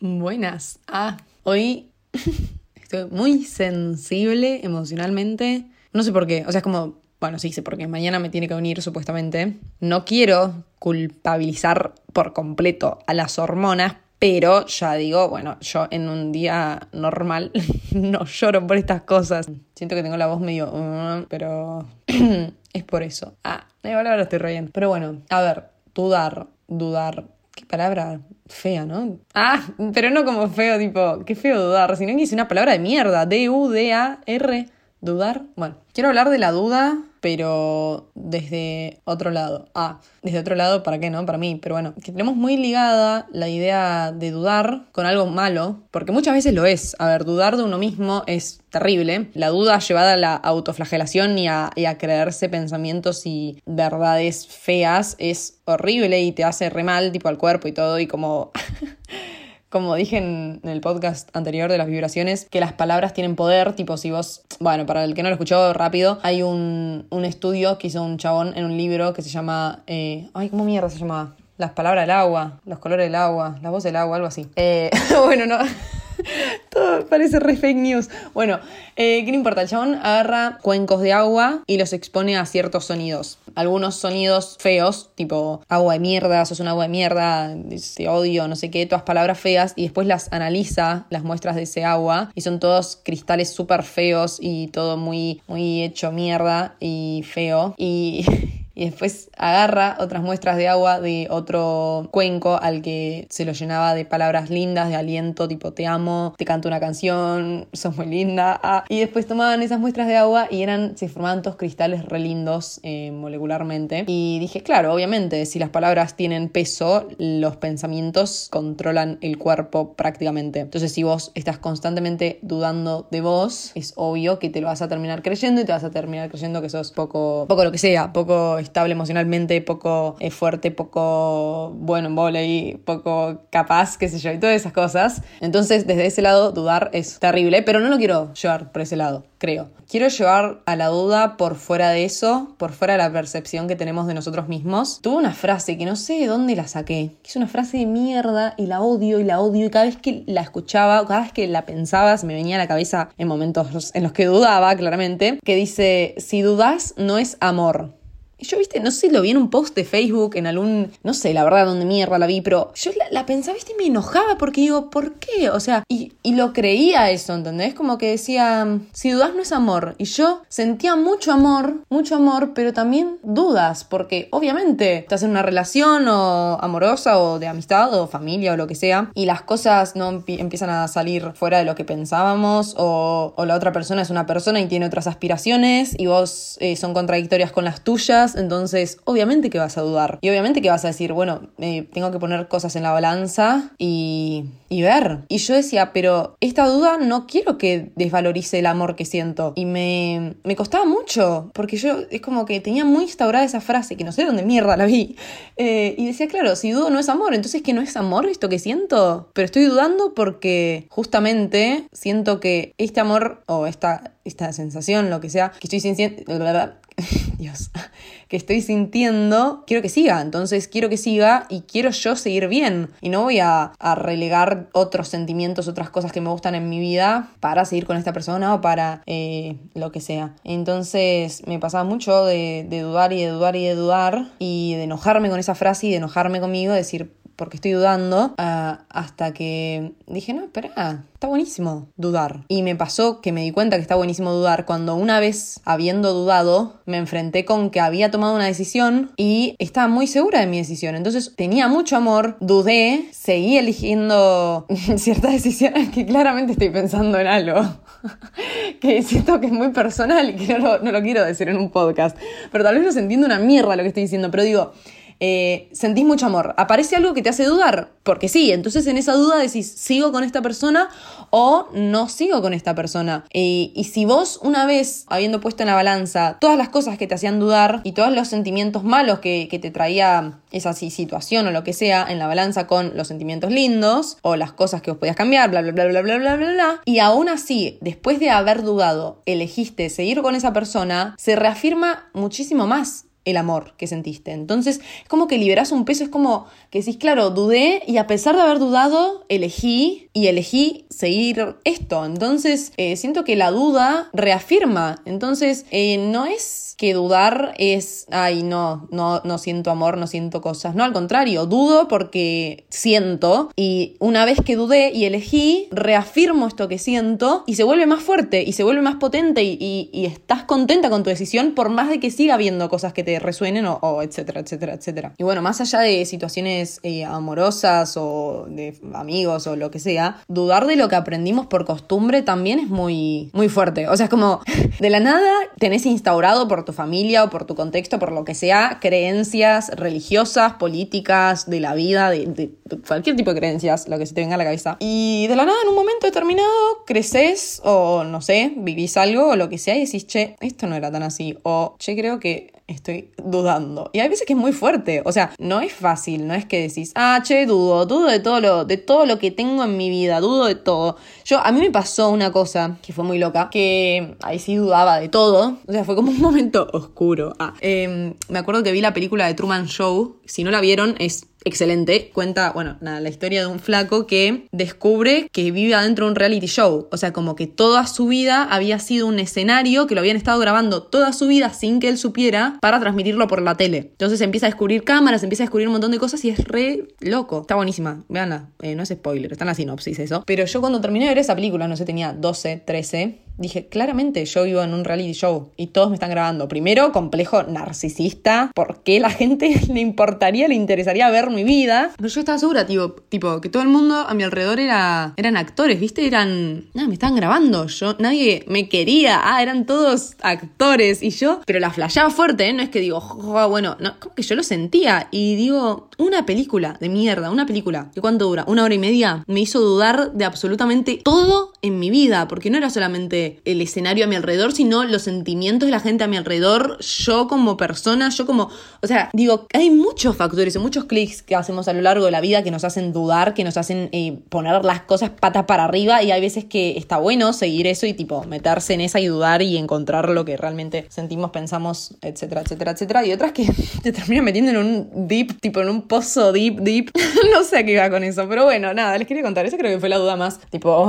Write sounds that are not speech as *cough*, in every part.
Buenas. Ah, hoy *laughs* estoy muy sensible emocionalmente. No sé por qué. O sea, es como. Bueno, sí sé por qué. Mañana me tiene que unir, supuestamente. No quiero culpabilizar por completo a las hormonas, pero ya digo, bueno, yo en un día normal *laughs* no lloro por estas cosas. Siento que tengo la voz medio. pero. *clears throat* es por eso. Ah, igual ahora estoy riendo. Pero bueno, a ver, dudar, dudar. Qué palabra fea, ¿no? Ah, pero no como feo, tipo, qué feo dudar, sino que es una palabra de mierda. D-U-D-A-R. Dudar. Bueno, quiero hablar de la duda, pero desde otro lado. Ah, desde otro lado, ¿para qué no? Para mí. Pero bueno, que tenemos muy ligada la idea de dudar con algo malo, porque muchas veces lo es. A ver, dudar de uno mismo es terrible. La duda llevada a la autoflagelación y a, creerse pensamientos y verdades feas es horrible y te hace re mal, tipo al cuerpo y todo, y como. *laughs* Como dije en el podcast anterior de las vibraciones, que las palabras tienen poder, tipo si vos, bueno, para el que no lo escuchó rápido, hay un, un estudio que hizo un chabón en un libro que se llama, eh, ay, ¿cómo mierda se llama? Las palabras del agua, los colores del agua, la voz del agua, algo así. Eh, *laughs* bueno, no. *laughs* Todo parece re fake news. Bueno, eh, ¿qué no importa? El chabón agarra cuencos de agua y los expone a ciertos sonidos. Algunos sonidos feos, tipo agua de mierda, sos un agua de mierda, ese odio, no sé qué, todas palabras feas, y después las analiza, las muestras de ese agua, y son todos cristales súper feos y todo muy, muy hecho mierda y feo. Y. *laughs* y después agarra otras muestras de agua de otro cuenco al que se lo llenaba de palabras lindas, de aliento, tipo te amo, te canto una canción, sos muy linda. Ah. Y después tomaban esas muestras de agua y eran, se formaban todos cristales re lindos eh, molecularmente. Y dije, claro, obviamente, si las palabras tienen peso, los pensamientos controlan el cuerpo prácticamente. Entonces, si vos estás constantemente dudando de vos, es obvio que te lo vas a terminar creyendo y te vas a terminar creyendo que sos poco, poco lo que sea, poco estable emocionalmente, poco eh, fuerte, poco bueno en volei, poco capaz, qué sé yo, y todas esas cosas. Entonces, desde ese lado, dudar es terrible, pero no lo quiero llevar por ese lado, creo. Quiero llevar a la duda por fuera de eso, por fuera de la percepción que tenemos de nosotros mismos. Tuve una frase que no sé de dónde la saqué, que es una frase de mierda y la odio y la odio y cada vez que la escuchaba, cada vez que la pensaba, me venía a la cabeza en momentos en los que dudaba, claramente, que dice, si dudas no es amor. Y yo, viste, no sé, lo vi en un post de Facebook, en algún, no sé, la verdad, dónde mierda la vi, pero yo la, la pensaba, viste, y me enojaba porque digo, ¿por qué? O sea, y, y, lo creía eso, ¿entendés? Como que decía, si dudas no es amor. Y yo sentía mucho amor, mucho amor, pero también dudas, porque obviamente estás en una relación o amorosa o de amistad o familia o lo que sea, y las cosas no empiezan a salir fuera de lo que pensábamos, o, o la otra persona es una persona y tiene otras aspiraciones, y vos eh, son contradictorias con las tuyas entonces obviamente que vas a dudar. Y obviamente que vas a decir, bueno, tengo que poner cosas en la balanza y, y ver. Y yo decía, pero esta duda no quiero que desvalorice el amor que siento. Y me, me costaba mucho, porque yo es como que tenía muy instaurada esa frase, que no sé dónde mierda la vi. Eh, y decía, claro, si dudo no es amor, entonces que no es amor esto que siento. Pero estoy dudando porque justamente siento que este amor o esta, esta sensación, lo que sea, que estoy sintiendo... *laughs* Dios, que estoy sintiendo, quiero que siga. Entonces quiero que siga y quiero yo seguir bien. Y no voy a, relegar otros sentimientos, otras cosas que me gustan en mi vida para seguir con esta persona o para eh, lo que sea. Entonces me pasaba mucho de, de dudar y de dudar y de dudar y de enojarme con esa frase y de enojarme conmigo, decir, porque estoy dudando, uh, hasta que dije, no, espera, está buenísimo dudar. Y me pasó que me di cuenta que está buenísimo dudar cuando una vez, habiendo dudado, me enfrenté con que había tomado una decisión y estaba muy segura de mi decisión. Entonces tenía mucho amor, dudé, seguí eligiendo *laughs* ciertas decisiones que claramente estoy pensando en algo. *laughs* que siento que es muy personal y que no lo, no lo quiero decir en un podcast. Pero tal vez no se entiende una mierda lo que estoy diciendo, pero digo, eh, sentís mucho amor. Aparece algo que te hace dudar, porque sí, entonces en esa duda decís, ¿sigo con esta persona o no sigo con esta persona? Y si vos una vez, habiendo puesto en la balanza todas las cosas que te hacían dudar y todos los sentimientos malos que, que te traía esa situación o lo que sea en la balanza con los sentimientos lindos o las cosas que vos podías cambiar, bla, bla, bla, bla, bla, bla, bla, bla, y aún así, después de haber dudado, elegiste seguir con esa persona, se reafirma muchísimo más el amor que sentiste. Entonces, es como que liberas un peso, es como que decís, claro, dudé y a pesar de haber dudado, elegí y elegí seguir esto. Entonces, eh, siento que la duda reafirma. Entonces, eh, no es que dudar es, ay, no, no, no siento amor, no siento cosas. No, al contrario, dudo porque siento y una vez que dudé y elegí, reafirmo esto que siento y se vuelve más fuerte y se vuelve más potente y, y, estás contenta con tu decisión por más de que siga habiendo cosas que te resuenen o, etcétera, etcétera, etcétera. Y bueno, más allá de situaciones eh, amorosas o de amigos o lo que sea, dudar de lo que aprendimos por costumbre también es muy, muy fuerte. O sea, es como *laughs* de la nada tenés instaurado por tu familia o por tu contexto, por lo que sea, creencias religiosas, políticas, de la vida, de, cualquier tipo de creencias, lo que se te venga a la cabeza. Y de la nada, en un momento determinado, creces o no sé, vivís algo o lo que sea y decís, che, esto no era tan así. O, che, creo que estoy dudando. Y hay veces que es muy fuerte. O sea, no es fácil, no es que decís, ah, che, dudo, dudo de todo lo, de todo lo que tengo en mi vida, dudo de todo. Yo, a mí me pasó una cosa que fue muy loca, que ahí sí dudaba de todo. O sea, fue como un momento oscuro. Ah, em, me acuerdo que vi la película de Truman Show. Si no la vieron, es excelente. Cuenta, bueno, nada, la historia de un flaco que descubre que vive adentro de un reality show. O sea, como que toda su vida había sido un escenario que lo habían estado grabando toda su vida sin que él supiera para transmitirlo por la tele. Entonces empieza a descubrir cámaras, empieza a descubrir un montón de cosas y es re loco. Está buenísima. Veanla. Eh, no es spoiler, está en la sinopsis eso. Pero yo cuando terminé de ver esa película, no sé, tenía 12, 13 dije, claramente yo vivo en un reality show y todos me están grabando. Primero, complejo narcisista, ¿por qué la gente *laughs* le importaría, le interesaría ver mi vida? Pero yo estaba segura, tipo, tipo que todo el mundo a mi alrededor era, eran actores, ¿viste? Eran, nada, me estaban grabando, yo, nadie me quería, ah, eran todos actores y yo, pero la flashaba fuerte, ¿eh? No es que digo, bueno, no, como que yo lo sentía y digo, una película de mierda, una película, ¿y cuánto dura? Una hora y media, me hizo dudar de absolutamente todo en mi vida, porque no era solamente el escenario a mi alrededor, sino los sentimientos de la gente a mi alrededor, yo como persona, yo como, o sea, digo, hay muchos factores y muchos clics que hacemos a lo largo de la vida que nos hacen dudar, que nos hacen eh, poner las cosas patas para arriba y hay veces que está bueno seguir eso y tipo meterse en esa y dudar y encontrar lo que realmente sentimos, pensamos, etcétera, etcétera, etcétera. Y otras que *laughs* te terminan metiendo en un deep, tipo en un pozo deep, deep. *laughs* no sé a qué iba con eso, pero bueno, nada, les quería contar. Esa creo que fue la duda más, tipo,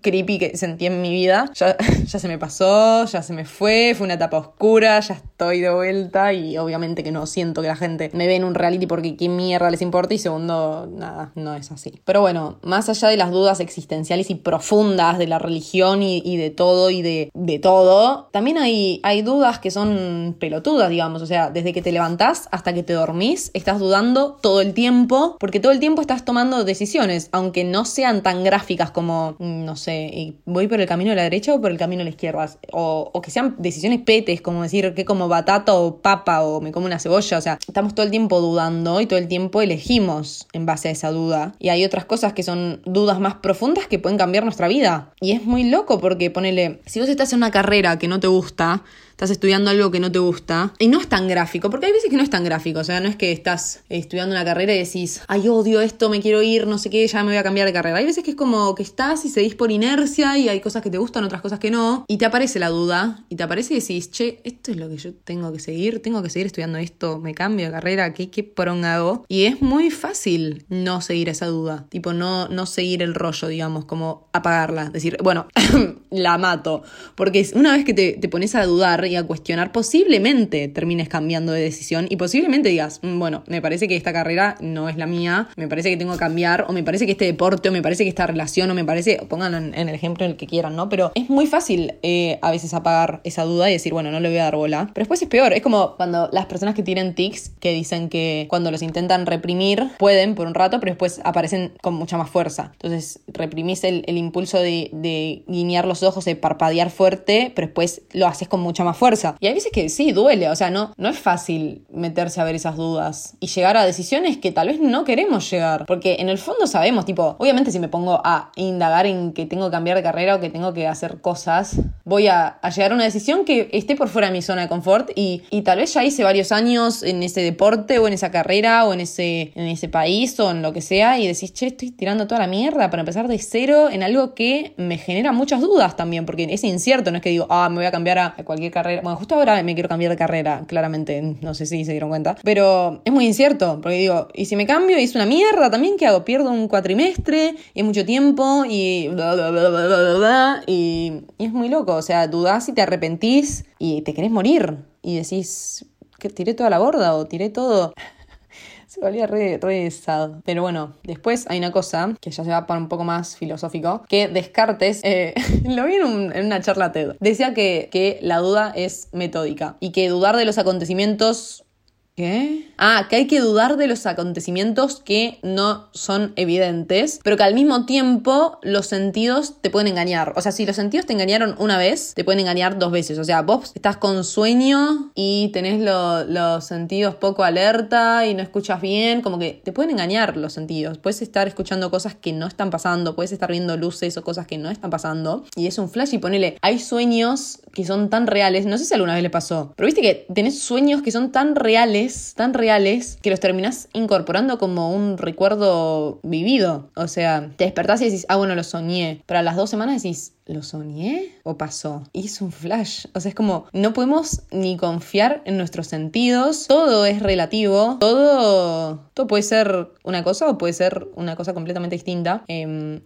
creepy que sentí en mi vida ya, *laughs* ya se me pasó, ya se me fue, fue una etapa oscura, ya estoy de vuelta y obviamente que no siento que la gente me ve en un reality porque qué mierda les importa y segundo, nada, no es así. Pero bueno, más allá de las dudas existenciales y profundas de la religión y, de todo y de, de todo, también hay, hay dudas que son pelotudas, digamos, o sea, desde que te levantás hasta que te dormís, estás dudando todo el tiempo porque todo el tiempo estás tomando decisiones, aunque no sean tan gráficas como, no sé, voy por el camino de la derecha o por el camino de la izquierda. O, que sean decisiones petes, como decir que como batata o papa o me como una cebolla. O sea, estamos todo el tiempo dudando y todo el tiempo elegimos en base a esa duda. Y hay otras cosas que son dudas más profundas que pueden cambiar nuestra vida. Y es muy loco porque ponele, si vos estás en una carrera que no te gusta, estás estudiando algo que no te gusta. Y no es tan gráfico, porque hay veces que no es tan gráfico. O sea, no es que estás estudiando una carrera y decís, ay, odio esto, me quiero ir, no sé qué, ya me voy a cambiar de carrera. Hay veces que es como que estás y seguís por inercia y hay cosas que te gustan, otras cosas que no. Y te aparece la duda y te aparece y decís, che, esto es lo que yo tengo que seguir, tengo que seguir estudiando esto, me cambio de carrera, ¿qué, qué poronga hago? Y es muy fácil no seguir esa duda. Tipo, no, no seguir el rollo, digamos, como apagarla. Decir, bueno, *laughs* la mato. Porque una vez que te, te pones a dudar y a cuestionar, posiblemente termines cambiando de decisión y posiblemente digas, mm, bueno, me parece que esta carrera no es la mía, me parece que tengo que cambiar, o me parece que este deporte, o me parece que esta relación, o me parece, pónganlo en, el ejemplo en el que quieran, ¿no? Pero es muy fácil eh, a veces apagar esa duda y decir, bueno, no le voy a dar bola. Pero después es peor, es como cuando las personas que tienen tics, que dicen que cuando los intentan reprimir, pueden por un rato, pero después aparecen con mucha más fuerza. Entonces reprimís el, impulso de, de guiñar los ojos, de parpadear fuerte, pero después lo haces con mucha más fuerza. Y hay veces que sí, duele, o sea, no, no es fácil meterse a ver esas dudas y llegar a decisiones que tal vez no queremos llegar, porque en el fondo sabemos, tipo, obviamente si me pongo a indagar en que tengo que cambiar de carrera o que tengo que hacer cosas, voy a, llegar a una decisión que esté por fuera de mi zona de confort y, y, tal vez ya hice varios años en ese deporte o en esa carrera o en ese, en ese país o en lo que sea y decís, che, estoy tirando toda la mierda para empezar de cero en algo que me genera muchas dudas también, porque es incierto, no es que digo, ah, me voy a cambiar a cualquier carrera. Bueno, justo ahora me quiero cambiar de carrera, claramente, no sé si se dieron cuenta, pero es muy incierto, porque digo, ¿y si me cambio y es una mierda también? ¿Qué hago? Pierdo un cuatrimestre y es mucho tiempo y bla, bla, bla, y, y es muy loco, o sea, dudás y te arrepentís y te querés morir y decís, que tiré toda la borda o tiré todo. *laughs* Se volvía re, re. Pero bueno, después hay una cosa que ya se va para un poco más filosófico, que Descartes, eh, *laughs* lo vi en, en, una charla TED, decía que, que la duda es metódica y que dudar de los acontecimientos ¿Qué? Ah, que hay que dudar de los acontecimientos que no son evidentes, pero que al mismo tiempo los sentidos te pueden engañar. O sea, si los sentidos te engañaron una vez, te pueden engañar dos veces. O sea, vos estás con sueño y tenés los sentidos poco alerta y no escuchas bien, como que te pueden engañar los sentidos. Puedes estar escuchando cosas que no están pasando, puedes estar viendo luces o cosas que no están pasando. Y es un flash y ponele, hay sueños que son tan reales, no sé si alguna vez le pasó, pero viste que tenés sueños que son tan reales tan reales, que los terminás incorporando como un recuerdo vivido. O sea, te despertás y decís, ah, bueno, lo soñé. Pero a las dos semanas decís, ¿lo soñé o pasó? Y es un flash. O sea, es como, no podemos ni confiar en nuestros sentidos. Todo es relativo. Todo, todo puede ser una cosa o puede ser una cosa completamente distinta. Eh,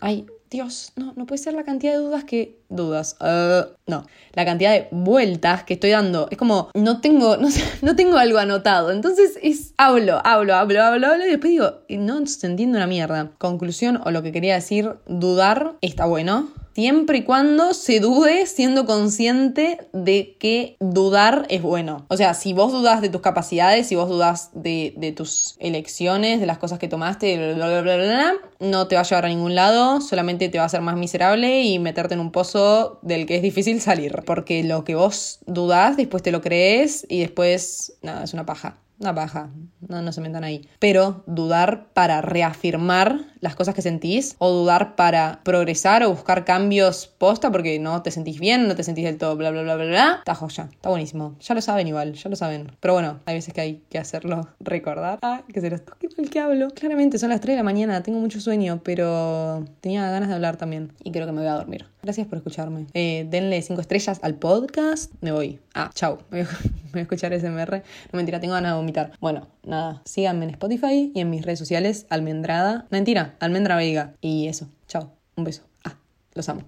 Dios, no, no puede ser la cantidad de dudas que. Dudas. Uh, no. La cantidad de vueltas que estoy dando. Es como, no tengo, *laughs* no, no tengo algo anotado. Entonces es. Hablo, hablo, hablo, hablo, hablo. Y después digo, no se entiende una mierda. Conclusión, o lo que quería decir, dudar está bueno siempre y cuando se dude siendo consciente de que dudar es bueno. O sea, si vos dudas de tus capacidades, si vos dudas de, tus elecciones, de las cosas que tomaste, bla, bla, bla, no te va a llevar a ningún lado, solamente te va a hacer más miserable y meterte en un pozo del que es difícil salir. Porque lo que vos dudás, después te lo crees y después, nada, es una paja. Una paja, no, no se metan ahí. Pero dudar para reafirmar las cosas que sentís o dudar para progresar o buscar cambios posta porque no te sentís bien, no te sentís del todo, bla, bla, bla, bla, bla. Está joya, está buenísimo. Ya lo saben igual, ya lo saben. Pero bueno, hay veces que hay que hacerlo *laughs* recordar. Ah, que se los toque el que hablo. Claramente son las 3 de la mañana, tengo mucho sueño, pero tenía ganas de hablar también y creo que me voy a dormir. Gracias por escucharme. Eh, denle 5 estrellas al podcast. Me voy. Ah, chau. *laughs* *laughs* Voy a escuchar SMR. No mentira, tengo ganas de vomitar. Bueno, nada. Síganme en Spotify y en mis redes sociales, Almendrada. Mentira, Almendra Veiga. Y eso. Chao. Un beso. Ah, los amo.